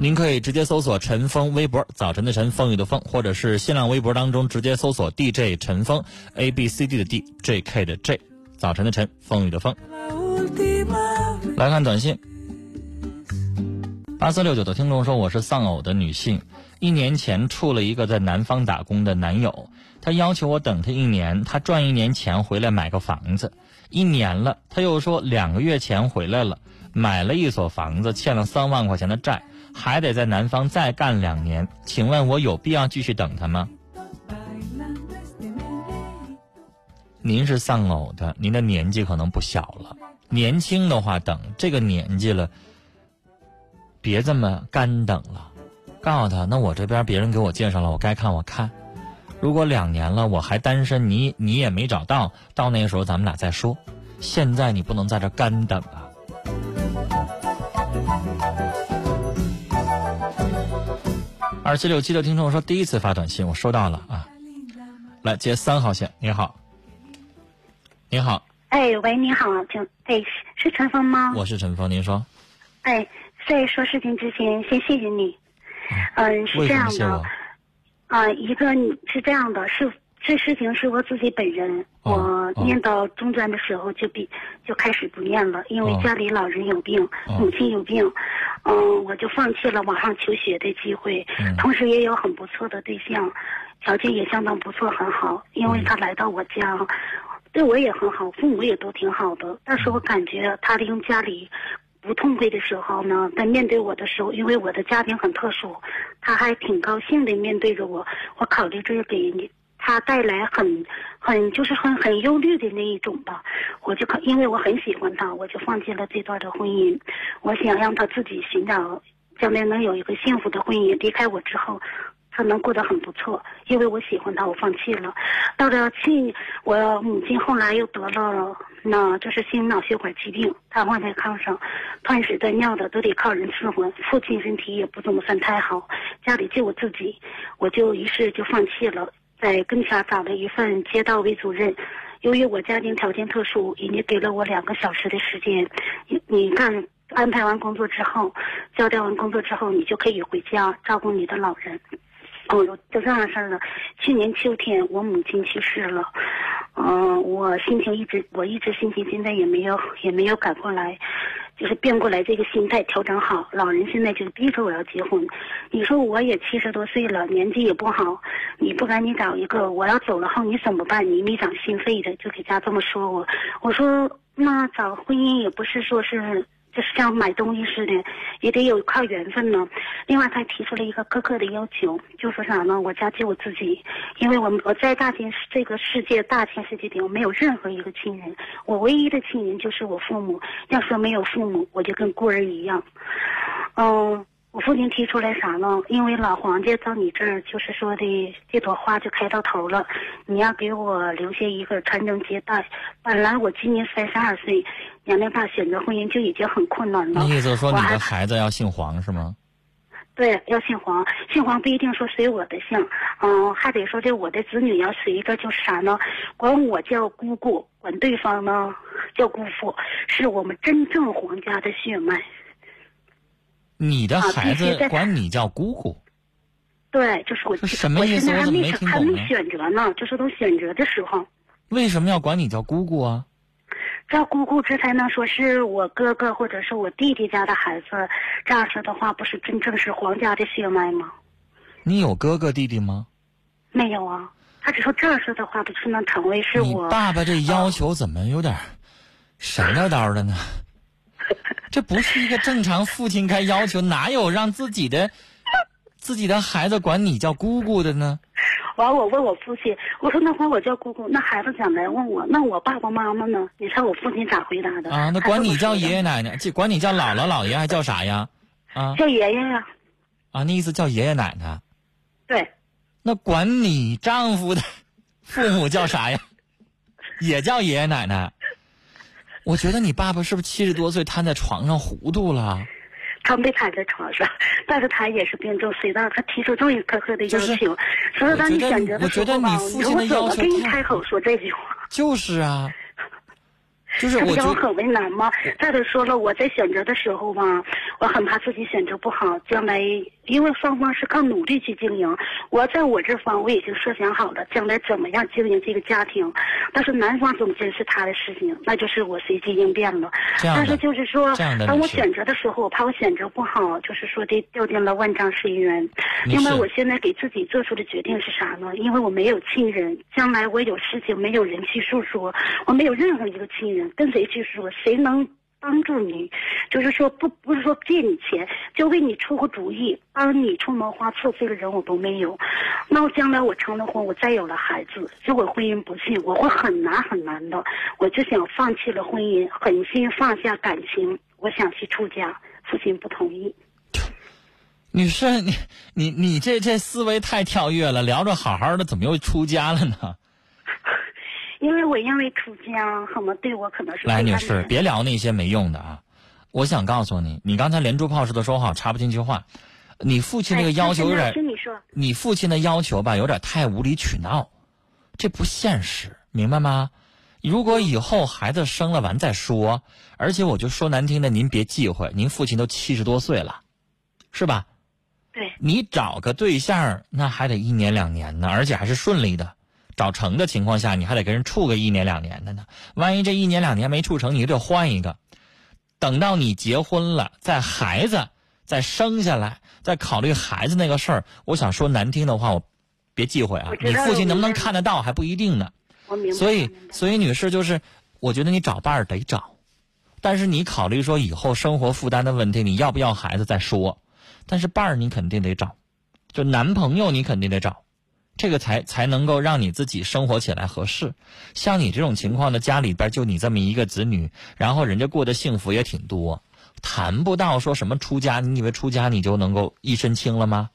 您可以直接搜索陈峰微博，早晨的晨，风雨的风，或者是新浪微博当中直接搜索 DJ 陈峰，A B C D 的 D，J K 的 J，早晨的晨，风雨的风。来看短信，八四六九的听众说：“我是丧偶的女性，一年前处了一个在南方打工的男友，他要求我等他一年，他赚一年钱回来买个房子。一年了，他又说两个月前回来了。”买了一所房子，欠了三万块钱的债，还得在南方再干两年。请问我有必要继续等他吗？您是丧偶的，您的年纪可能不小了。年轻的话，等这个年纪了，别这么干等了。告诉他，那我这边别人给我介绍了，我该看我看。如果两年了我还单身，你你也没找到，到那个时候咱们俩再说。现在你不能在这干等啊。二七六七的听众说：“第一次发短信，我收到了啊。”来接三号线，你好，你好。哎，喂，你好，请，哎，是是陈峰吗？我是陈峰，您说。哎，在说事情之前，先谢谢你。嗯，是这样的。啊，一个是这样的，是。这事情是我自己本人，我念到中专的时候就比就开始不念了，因为家里老人有病，母亲有病，嗯，我就放弃了网上求学的机会，同时也有很不错的对象，条件也相当不错，很好，因为他来到我家，对我也很好，父母也都挺好的，但是我感觉他利用家里不痛快的时候呢，在面对我的时候，因为我的家庭很特殊，他还挺高兴的面对着我，我考虑着给你。他带来很很就是很很忧虑的那一种吧，我就可因为我很喜欢他，我就放弃了这段的婚姻。我想让他自己寻找将来能有一个幸福的婚姻。离开我之后，他能过得很不错。因为我喜欢他，我放弃了。到了去，我母亲后来又得了那就是心脑血管疾病，瘫痪在炕上，断水断尿的都得靠人伺候。父亲身体也不怎么算太好，家里就我自己，我就于是就放弃了。在跟前找了一份街道委主任，由于我家庭条件特殊，人家给了我两个小时的时间，你你干安排完工作之后，交代完工作之后，你就可以回家照顾你的老人。哦，就这样事儿了。去年秋天，我母亲去世了，嗯，我心情一直，我一直心情现在也没有也没有改过来。就是变过来，这个心态调整好。老人现在就逼着我要结婚，你说我也七十多岁了，年纪也不好，你不赶紧找一个，我要走了后你怎么办？你没长心肺的，就给家这么说我。我说那找婚姻也不是说是。就是像买东西似的，也得有靠缘分呢。另外，他提出了一个苛刻的要求，就说啥呢？我家就我自己，因为我们我在大千这个世界大千世界里，我没有任何一个亲人，我唯一的亲人就是我父母。要说没有父母，我就跟孤儿一样。嗯。我父亲提出来啥呢？因为老黄家到你这儿，就是说的这朵花就开到头了，你要给我留下一个传宗接代。本来我今年三十二岁，年龄大，选择婚姻就已经很困难了。意思说你的孩子要姓黄是吗？对，要姓黄。姓黄不一定说随我的姓，嗯，还得说这我的子女要随个就是啥呢？管我叫姑姑，管对方呢叫姑父，是我们真正皇家的血脉。你的孩子管你叫姑姑，对，就是我。什么意思？我怎么没听懂还没选择呢，就是都选择的时候。为什么要管你叫姑姑啊？叫姑姑，这才能说是我哥哥或者是我弟弟家的孩子。这样说的话，不是真正是皇家的血脉吗？你有哥哥弟弟吗？没有啊，他只说这样说的话，不是能成为是我。爸爸这要求怎么有点神叨叨的呢？这不是一个正常父亲该要求，哪有让自己的自己的孩子管你叫姑姑的呢？完，我问我父亲，我说那管我叫姑姑，那孩子想来问我，那我爸爸妈妈呢？你猜我父亲咋回答的？啊，那管你叫爷爷奶奶，管你叫姥姥姥爷还叫啥呀？啊，叫爷爷呀。啊，那意思叫爷爷奶奶。对。那管你丈夫的父母叫啥呀？也叫爷爷奶奶。我觉得你爸爸是不是七十多岁瘫在床上糊涂了？他没瘫在床上，但是他也是病重，虽然他提出这么苛刻的要求，所以当你选择的时候嘛，我怎么跟你开口说这句话？就是啊。就是我觉得很为难吗？再者说了，我在选择的时候吧，我很怕自己选择不好，将来因为双方是靠努力去经营。我在我这方我已经设想好了，将来怎么样经营这个家庭。但是男方总监是他的事情，那就是我随机应变了。但是就是说，当我选择的时候，我怕我选择不好，就是说的掉进了万丈深渊。因为我现在给自己做出的决定是啥呢？因为我没有亲人，将来我有事情没有人去诉说，我没有任何一个亲人。跟谁去说？谁能帮助你？就是说，不不是说借你钱，就为你出个主意，帮你出谋划策，这个人我都没有。那我将来我成了婚，我再有了孩子，如果婚姻不幸，我会很难很难的。我就想放弃了婚姻，狠心放下感情，我想去出家。父亲不同意。女士，你你你这这思维太跳跃了，聊着好好的，怎么又出家了呢？因为我因为出家，很多对我可能是来女士，别聊那些没用的啊！我想告诉你，你刚才连珠炮似的说话，插不进去话。你父亲那个要求有点，你父亲的要求吧，有点太无理取闹，这不现实，明白吗？如果以后孩子生了完再说，而且我就说难听的，您别忌讳，您父亲都七十多岁了，是吧？对。你找个对象，那还得一年两年呢，而且还是顺利的。找成的情况下，你还得跟人处个一年两年的呢。万一这一年两年没处成，你就得换一个。等到你结婚了，在孩子再生下来，再考虑孩子那个事儿。我想说难听的话，我别忌讳啊。你父亲能不能看得到还不一定呢。所以，所以女士就是，我觉得你找伴儿得找，但是你考虑说以后生活负担的问题，你要不要孩子再说。但是伴儿你肯定得找，就男朋友你肯定得找。这个才才能够让你自己生活起来合适。像你这种情况的家里边就你这么一个子女，然后人家过得幸福也挺多，谈不到说什么出家。你以为出家你就能够一身轻了吗？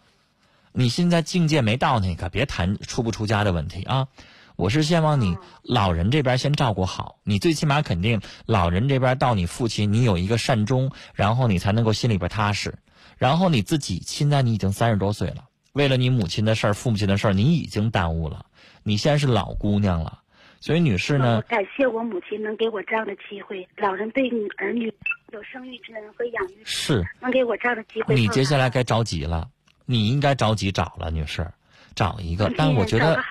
你现在境界没到那个，别谈出不出家的问题啊！我是希望你老人这边先照顾好，你最起码肯定老人这边到你父亲，你有一个善终，然后你才能够心里边踏实。然后你自己现在你已经三十多岁了。为了你母亲的事儿、父母亲的事儿，你已经耽误了。你现在是老姑娘了，所以女士呢？感谢我母亲能给我这样的机会。老人对女儿女有生育之恩和养育是能给我这样的机会。你接下来该着急了，你应该着急找了，女士，找一个。但我觉得，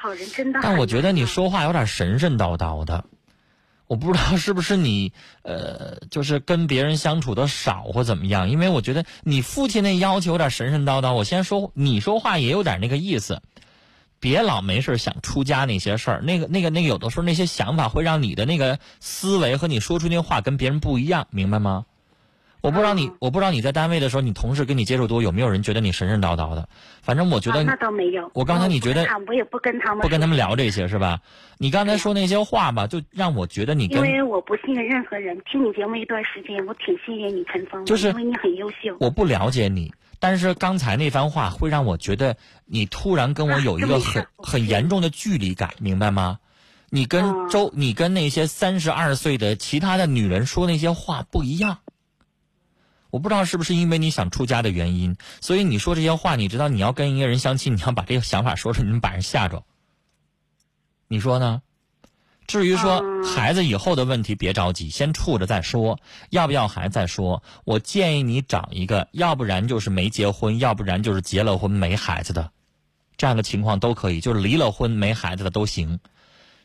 但我觉得你说话有点神神叨叨的。我不知道是不是你，呃，就是跟别人相处的少或怎么样？因为我觉得你父亲那要求有点神神叨叨。我先说，你说话也有点那个意思，别老没事想出家那些事儿。那个、那个、那个，有的时候那些想法会让你的那个思维和你说出那话跟别人不一样，明白吗？我不知道你，我不知道你在单位的时候，你同事跟你接触多，有没有人觉得你神神叨叨的？反正我觉得那倒没有。我刚才你觉得我也不跟他们不跟他们聊这些是吧？你刚才说那些话吧，就让我觉得你因为我不信任任何人。听你节目一段时间，我挺信任你陈峰，就是因为你很优秀。我不了解你，但是刚才那番话会让我觉得你突然跟我 有一个很很严重的距离感，明白吗？你跟周，你跟那些三十二岁的其他的女人说那些话不一样。我不知道是不是因为你想出家的原因，所以你说这些话。你知道你要跟一个人相亲，你要把这个想法说出，你能把人吓着。你说呢？至于说孩子以后的问题，别着急，先处着再说。要不要孩子再说？我建议你找一个，要不然就是没结婚，要不然就是结了婚没孩子的，这样的情况都可以，就是离了婚没孩子的都行。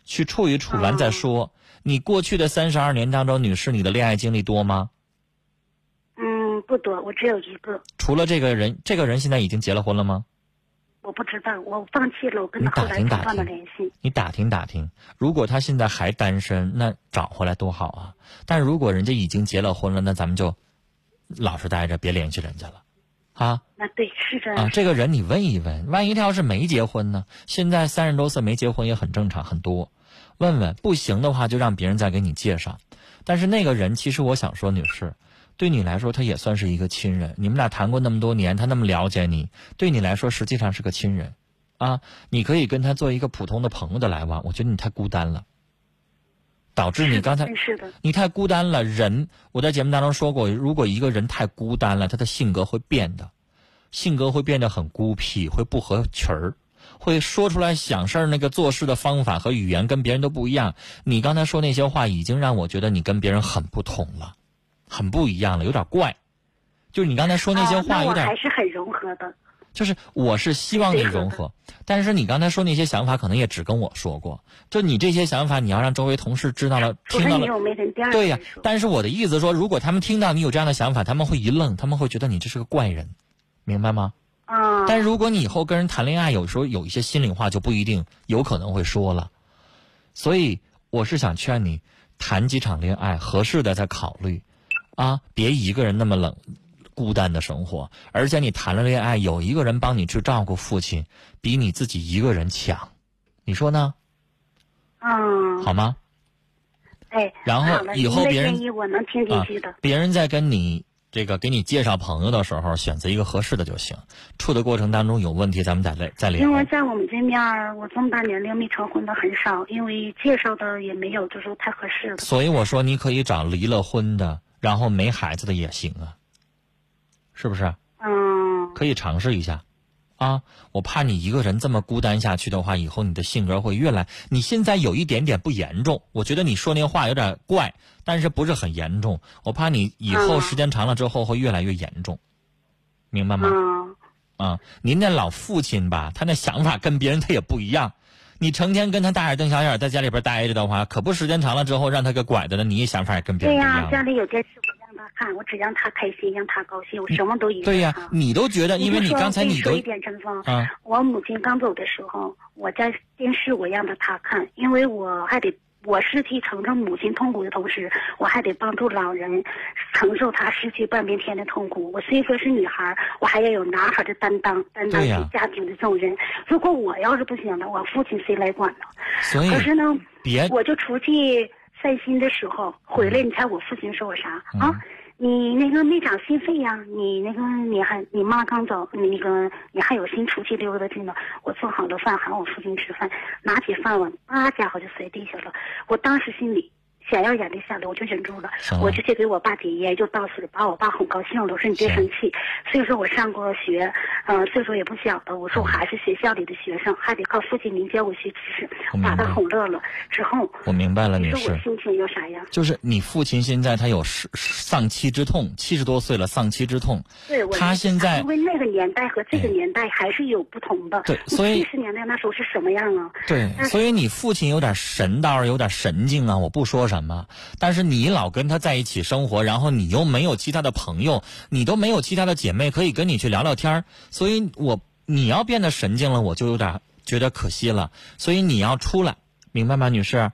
去处一处完再说。你过去的三十二年当中，女士，你的恋爱经历多吗？不多，我只有一个。除了这个人，这个人现在已经结了婚了吗？我不知道，我放弃了，我跟他后来断了联系。你打听打听，如果他现在还单身，那找回来多好啊！但如果人家已经结了婚了，那咱们就老实待着，别联系人家了，啊？那对，是这样。啊，这个人你问一问，万一他要是没结婚呢？现在三十多岁没结婚也很正常，很多。问问不行的话，就让别人再给你介绍。但是那个人，其实我想说，女士。对你来说，他也算是一个亲人。你们俩谈过那么多年，他那么了解你，对你来说实际上是个亲人，啊，你可以跟他做一个普通的朋友的来往。我觉得你太孤单了，导致你刚才你太孤单了。人，我在节目当中说过，如果一个人太孤单了，他的性格会变的，性格会变得很孤僻，会不合群儿，会说出来想事儿那个做事的方法和语言跟别人都不一样。你刚才说那些话，已经让我觉得你跟别人很不同了。很不一样了，有点怪，就是你刚才说那些话有点还是很融合的。就是我是希望你融合，但是你刚才说那些想法可能也只跟我说过。就你这些想法，你要让周围同事知道了，听到了，对呀。但是我的意思说，如果他们听到你有这样的想法，他们会一愣，他们会觉得你这是个怪人，明白吗？啊。但如果你以后跟人谈恋爱，有时候有一些心里话就不一定有可能会说了。所以我是想劝你谈几场恋爱，合适的再考虑。啊，别一个人那么冷，孤单的生活。而且你谈了恋爱，有一个人帮你去照顾父亲，比你自己一个人强，你说呢？嗯，好吗？哎，然后以后别人我能听进去的。别人在跟你这个给你介绍朋友的时候，选择一个合适的就行。处的过程当中有问题，咱们再来再聊。因为在我们这面我这么大年龄没成婚的很少，因为介绍的也没有就是太合适的。所以我说，你可以找离了婚的。然后没孩子的也行啊，是不是？嗯，可以尝试一下，啊！我怕你一个人这么孤单下去的话，以后你的性格会越来。你现在有一点点不严重，我觉得你说那话有点怪，但是不是很严重。我怕你以后时间长了之后会越来越严重，明白吗？啊，您那老父亲吧，他那想法跟别人他也不一样。你成天跟他大眼瞪小眼，在家里边待着的话，可不时间长了之后让他给拐的了，你也想法也跟别人不一样。对呀，家里有电视，我让他看，我只让他开心，让他高兴，我什么都一对呀，你都觉得，因为你刚才你都。说一点，陈峰，我母亲刚走的时候，我在电视我让他看，因为我还得。我失去承受母亲痛苦的同时，我还得帮助老人承受他失去半边天的痛苦。我虽说是女孩，我还要有男孩的担当，担当起家庭的重任。如果我要是不行了，我父亲谁来管呢？所以，可是呢，别，我就出去散心的时候回来，你猜我父亲说我啥啊？你那个没长心肺呀？你那个你还你妈刚走，你那个你还有心出去溜达去呢？我做好了饭喊我父亲吃饭，拿起饭碗，啊家伙就摔地下了。我当时心里。想要眼泪下来，我就忍住了，我就去给我爸点烟，就倒水，把我爸哄高兴了。我说你别生气，所以说我上过学，嗯，岁数也不小了。我说我还是学校里的学生，还得靠父亲您教我学知识，把他哄乐了之后，我明白了，你说我心情有啥样？就是你父亲现在他有丧妻之痛，七十多岁了，丧妻之痛。对，他现在因为那个年代和这个年代还是有不同的。对，所以 七十年代那时候是什么样啊？对，所以你父亲有点神道，有点神经啊！我不说什但是你老跟他在一起生活，然后你又没有其他的朋友，你都没有其他的姐妹可以跟你去聊聊天所以我你要变得神经了，我就有点觉得可惜了。所以你要出来，明白吗，女士？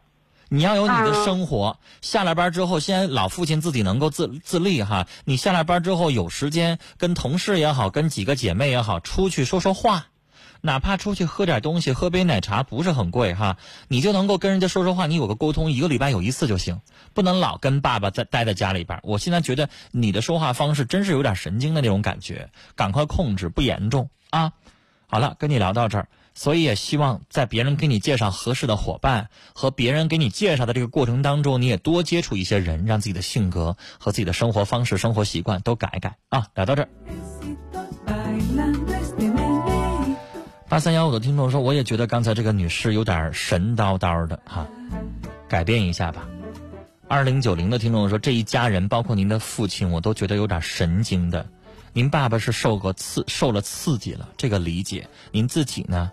你要有你的生活，下了班之后，先老父亲自己能够自自立哈。你下了班之后有时间跟同事也好，跟几个姐妹也好，出去说说话。哪怕出去喝点东西，喝杯奶茶不是很贵哈，你就能够跟人家说说话，你有个沟通，一个礼拜有一次就行，不能老跟爸爸在待在家里边。我现在觉得你的说话方式真是有点神经的那种感觉，赶快控制，不严重啊。好了，跟你聊到这儿，所以也希望在别人给你介绍合适的伙伴和别人给你介绍的这个过程当中，你也多接触一些人，让自己的性格和自己的生活方式、生活习惯都改一改啊。聊到这儿。八三幺五的听众说：“我也觉得刚才这个女士有点神叨叨的哈，改变一下吧。”二零九零的听众说：“这一家人，包括您的父亲，我都觉得有点神经的。您爸爸是受过刺，受了刺激了，这个理解。您自己呢，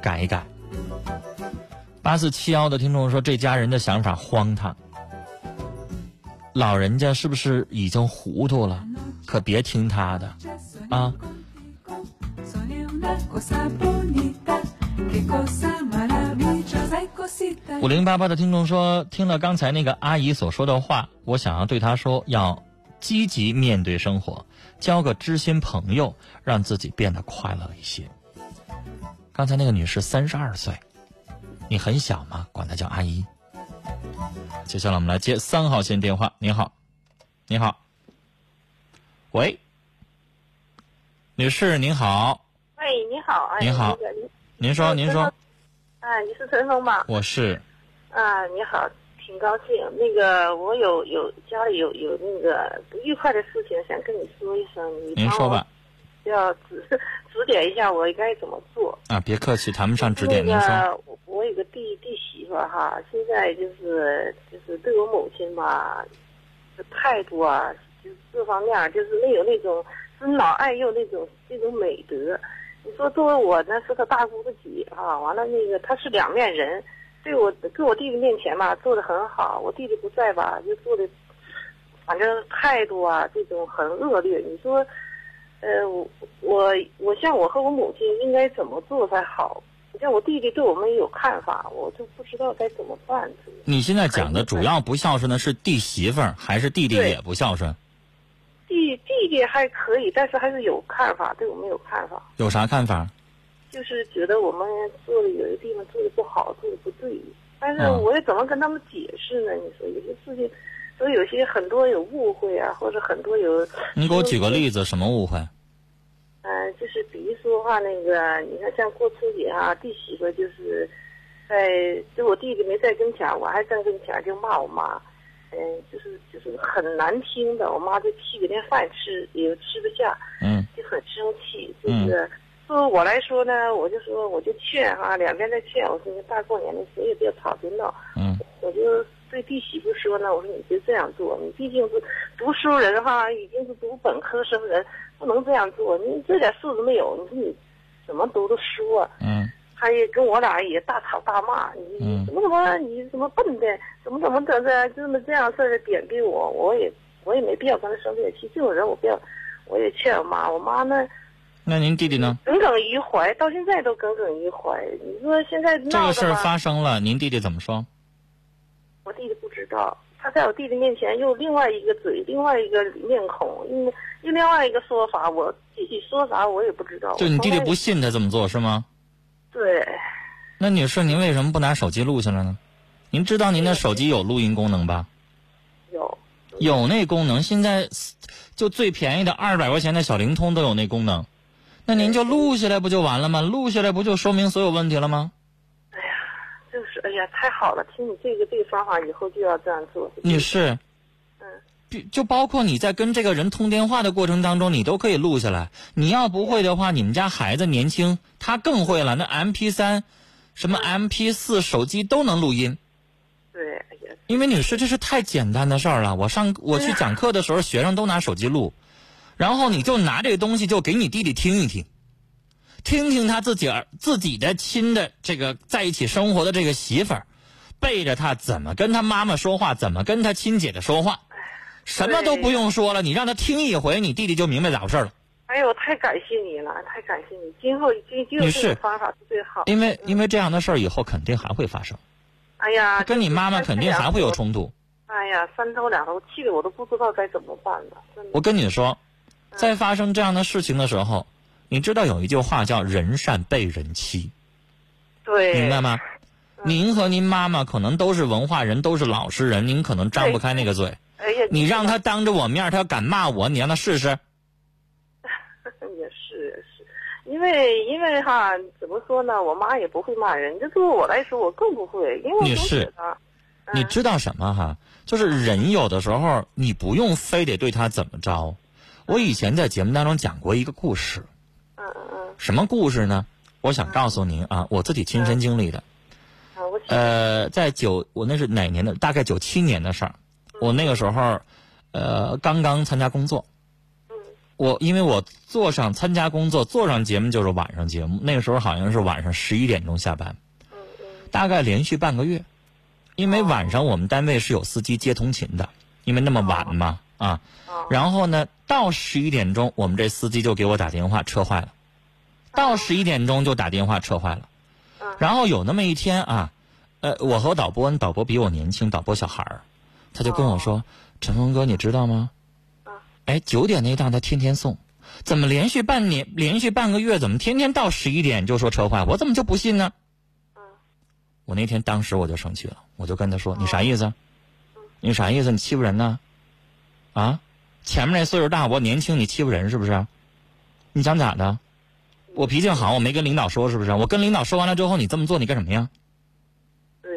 改一改。”八四七幺的听众说：“这家人的想法荒唐，老人家是不是已经糊涂了？可别听他的啊。”五零八八的听众说，听了刚才那个阿姨所说的话，我想要对她说，要积极面对生活，交个知心朋友，让自己变得快乐一些。刚才那个女士三十二岁，你很小吗？管她叫阿姨。接下来我们来接三号线电话。你好，你好，喂，女士您好。您好，您说，您说。啊，你是陈峰吧？我是。啊，你好，挺高兴。那个，我有有家里有有那个不愉快的事情，想跟你说一声。您说吧。要指指点一下我该怎么做啊？别客气，谈不上指点。您说，我有个弟弟媳妇哈，现在就是就是对我母亲吧，这态度啊，就是各方面就是没有那种尊老爱幼那种那种美德。你说作为我呢是个大姑子姐啊，完了那个他是两面人，对我跟我弟弟面前吧做的很好，我弟弟不在吧就做的，反正态度啊这种很恶劣。你说。呃，我我我像我和我母亲应该怎么做才好？你像我弟弟对我们有看法，我就不知道该怎么办。你现在讲的主要不孝顺的是弟媳妇儿，还是弟弟也不孝顺？弟弟弟还可以，但是还是有看法，对我们有看法。有啥看法？就是觉得我们做的有些地方做的不好，做的不对。但是我也怎么跟他们解释呢？你说有些事情。所以有些很多有误会啊，或者很多有。你给我举个例子，什么误会？嗯，就是比如说话，那个你看像过春节啊，弟媳妇就是，在就我弟弟没在跟前，我还在跟前就骂我妈，嗯，就是就是很难听的，我妈就气给连饭吃也吃不下，嗯，就很生气，就是作为我来说呢，我就说我就劝哈，两边在劝，我说大过年的谁也别吵别闹，嗯，我就。对弟媳妇说呢，我说你别这样做，你毕竟是读书人哈，已经是读本科生人，不能这样做。你这点素质没有，你说你怎么读的书啊？嗯。他也跟我俩也大吵大骂，你怎么怎么你怎么笨的，怎么怎么的这这么这样事儿贬低我，我也我也没必要跟他生这个气。这种人我不要，我也劝我妈，我妈呢。那您弟弟呢？耿耿于怀，到现在都耿耿于怀。你说现在这个事儿发生了，您弟弟怎么说？我弟弟不知道，他在我弟弟面前用另外一个嘴，另外一个面孔，用用另外一个说法，我具体说啥我也不知道。就你弟弟不信他这么做是吗？对。那女士，您为什么不拿手机录下来呢？您知道您的手机有录音功能吧？有。有那功能，现在就最便宜的二百块钱的小灵通都有那功能，那您就录下来不就完了吗？录下来不就说明所有问题了吗？哎呀就是哎呀，太好了！听你这个这个方法，以后就要这样做。女士，嗯，就包括你在跟这个人通电话的过程当中，你都可以录下来。你要不会的话，你们家孩子年轻，他更会了。那 M P 三，什么 M P 四，手机都能录音。对，因为女士，这是太简单的事儿了。我上我去讲课的时候，学生都拿手机录，然后你就拿这个东西，就给你弟弟听一听。听听他自己儿自己的亲的这个在一起生活的这个媳妇儿，背着他怎么跟他妈妈说话，怎么跟他亲姐姐说话，什么都不用说了，你让他听一回，你弟弟就明白咋回事了。哎呦，太感谢你了，太感谢你！今后今今后这个方法是最好。因为因为这样的事儿以后肯定还会发生。哎呀，跟你妈妈肯定还会有冲突。哎呀，三头两头，气得我都不知道该怎么办了。我跟你说，在发生这样的事情的时候。你知道有一句话叫“人善被人欺”，对，明白吗？您和您妈妈可能都是文化人，都是老实人，您可能张不开那个嘴。哎呀，你让他当着我面，他要敢骂我，你让他试试。也是是，因为因为哈，怎么说呢？我妈也不会骂人，这对我来说，我更不会，因为我女士，你知道什么哈？就是人有的时候，你不用非得对他怎么着。我以前在节目当中讲过一个故事。嗯嗯嗯什么故事呢？我想告诉您啊，我自己亲身经历的。呃，在九，我那是哪年的？大概九七年的事儿。我那个时候，呃，刚刚参加工作。我因为我坐上参加工作，坐上节目就是晚上节目。那个时候好像是晚上十一点钟下班。大概连续半个月，因为晚上我们单位是有司机接通勤的，因为那么晚嘛啊。然后呢，到十一点钟，我们这司机就给我打电话，车坏了。到十一点钟就打电话车坏了。嗯。然后有那么一天啊，呃，我和导播，导播比我年轻，导播小孩儿，他就跟我说：“陈峰哥，你知道吗？哎，九点那档他天天送，怎么连续半年、连续半个月，怎么天天到十一点就说车坏？我怎么就不信呢？”我那天当时我就生气了，我就跟他说：“你啥意思？你啥意思？你欺负人呢？啊？前面那岁数大，我年轻，你欺负人是不是？你想咋的？”我脾气好，我没跟领导说，是不是？我跟领导说完了之后，你这么做，你干什么呀？对。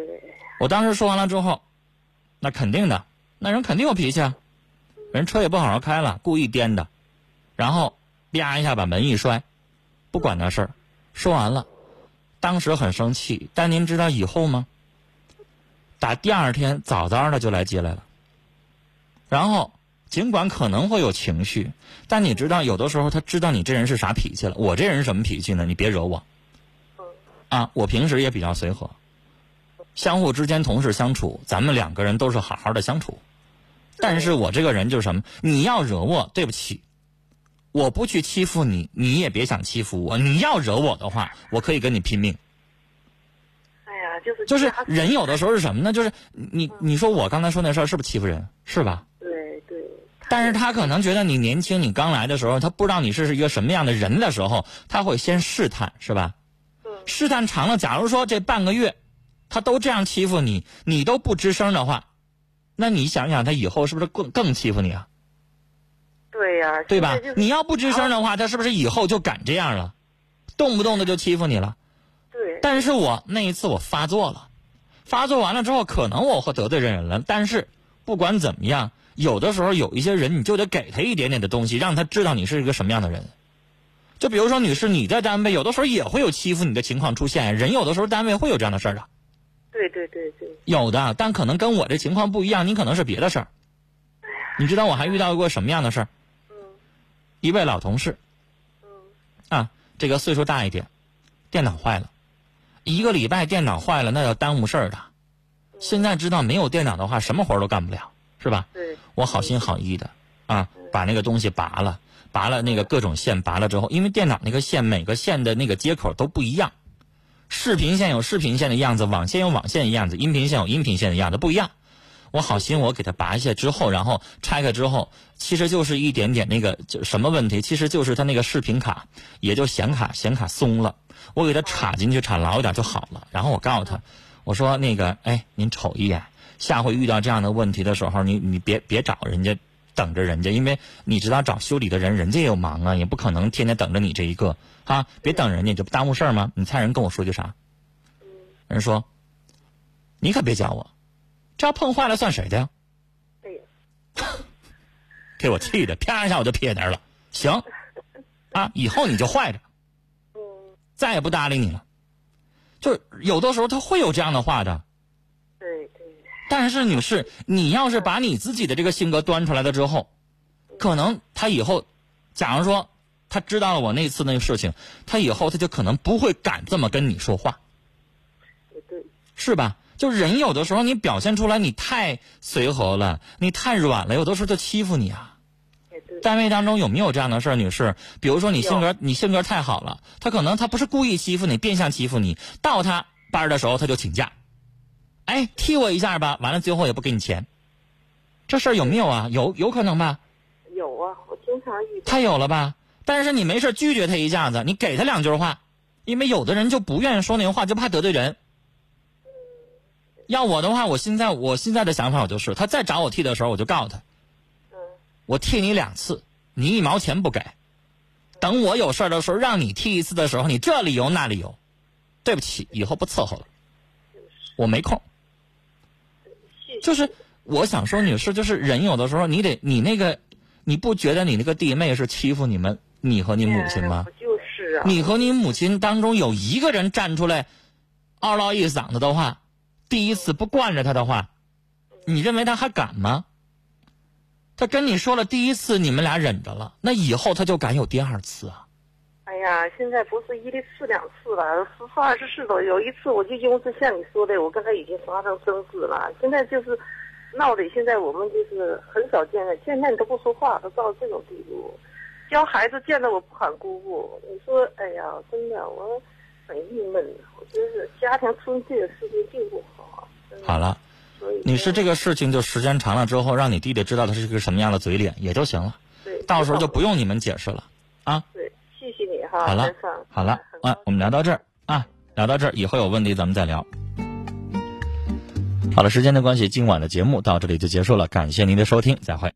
我当时说完了之后，那肯定的，那人肯定有脾气啊。人车也不好好开了，故意颠的，然后啪一下把门一摔，不管那事儿。说完了，当时很生气，但您知道以后吗？打第二天早早的就来接来了，然后。尽管可能会有情绪，但你知道，有的时候他知道你这人是啥脾气了。我这人什么脾气呢？你别惹我。啊，我平时也比较随和，相互之间同事相处，咱们两个人都是好好的相处。但是我这个人就是什么？你要惹我，对不起，我不去欺负你，你也别想欺负我。你要惹我的话，我可以跟你拼命。哎呀，就是就是人有的时候是什么呢？就是你你说我刚才说那事儿是不是欺负人？是吧？对对但是他可能觉得你年轻，你刚来的时候，他不知道你是一个什么样的人的时候，他会先试探，是吧？试探长了，假如说这半个月，他都这样欺负你，你都不吱声的话，那你想想，他以后是不是更更欺负你啊？对呀。对吧？你要不吱声的话，他是不是以后就敢这样了？动不动的就欺负你了？对。但是我那一次我发作了，发作完了之后，可能我会得罪人了。但是不管怎么样。有的时候有一些人，你就得给他一点点的东西，让他知道你是一个什么样的人。就比如说，女士，你在单位有的时候也会有欺负你的情况出现，人有的时候单位会有这样的事儿的。对对对对。有的，但可能跟我这情况不一样，你可能是别的事儿。你知道我还遇到过什么样的事儿？嗯。一位老同事。嗯。啊，这个岁数大一点，电脑坏了，一个礼拜电脑坏了，那要耽误事儿的。现在知道没有电脑的话，什么活都干不了。是吧？对，我好心好意的啊，把那个东西拔了，拔了那个各种线，拔了之后，因为电脑那个线每个线的那个接口都不一样，视频线有视频线的样子，网线有网线的样子，音频线有音频线的样子不一样。我好心我给它拔下之后，然后拆开之后，其实就是一点点那个就什么问题？其实就是它那个视频卡，也就显卡显卡松了，我给它插进去，插牢一点就好了。然后我告诉他，我说那个，哎，您瞅一眼。下回遇到这样的问题的时候，你你别别找人家，等着人家，因为你知道找修理的人，人家也有忙啊，也不可能天天等着你这一个啊，别等人家，这不耽误事儿吗？你猜人跟我说句啥？人说，你可别教我，这要碰坏了算谁的呀？给我气的，啪一下我就撇那儿了。行，啊，以后你就坏着，再也不搭理你了。就是有的时候他会有这样的话的。但是，女士，你要是把你自己的这个性格端出来了之后，可能他以后，假如说他知道了我那次那个事情，他以后他就可能不会敢这么跟你说话，是吧？就人有的时候你表现出来你太随和了，你太软了，有的时候就欺负你啊。单位当中有没有这样的事儿，女士？比如说你性格你性格太好了，他可能他不是故意欺负你，变相欺负你，到他班的时候他就请假。哎，踢我一下吧，完了最后也不给你钱，这事儿有没有啊？有有可能吧？有啊，我经常遇。他有了吧？但是你没事拒绝他一下子，你给他两句话，因为有的人就不愿意说那个话，就怕得罪人。要我的话，我现在我现在的想法我就是，他再找我替的时候，我就告诉他，我替你两次，你一毛钱不给，等我有事的时候让你替一次的时候，你这理由那理由，对不起，以后不伺候了，我没空。就是我想说，女士，就是人有的时候，你得你那个，你不觉得你那个弟妹是欺负你们，你和你母亲吗？就是啊。你和你母亲当中有一个人站出来，嗷唠一嗓子的话，第一次不惯着他的话，你认为他还敢吗？他跟你说了第一次，你们俩忍着了，那以后他就敢有第二次啊？哎呀，现在不是一次两次了，十次二十次都有一次，我就因为是像你说的，我跟他已经发生争执了。现在就是闹的，现在我们就是很少见了，见面都不说话，都到这种地步。教孩子见到我不喊姑姑，你说，哎呀，真的我很郁闷，我真是家庭出这个事情并不好。好了，你是这个事情就时间长了之后，让你弟弟知道他是一个什么样的嘴脸也就行了。对，到时候就不用你们解释了啊。对，谢谢你哈。好了，好了，啊，我们聊到这儿啊，聊到这儿，以后有问题咱们再聊。好了，时间的关系，今晚的节目到这里就结束了，感谢您的收听，再会。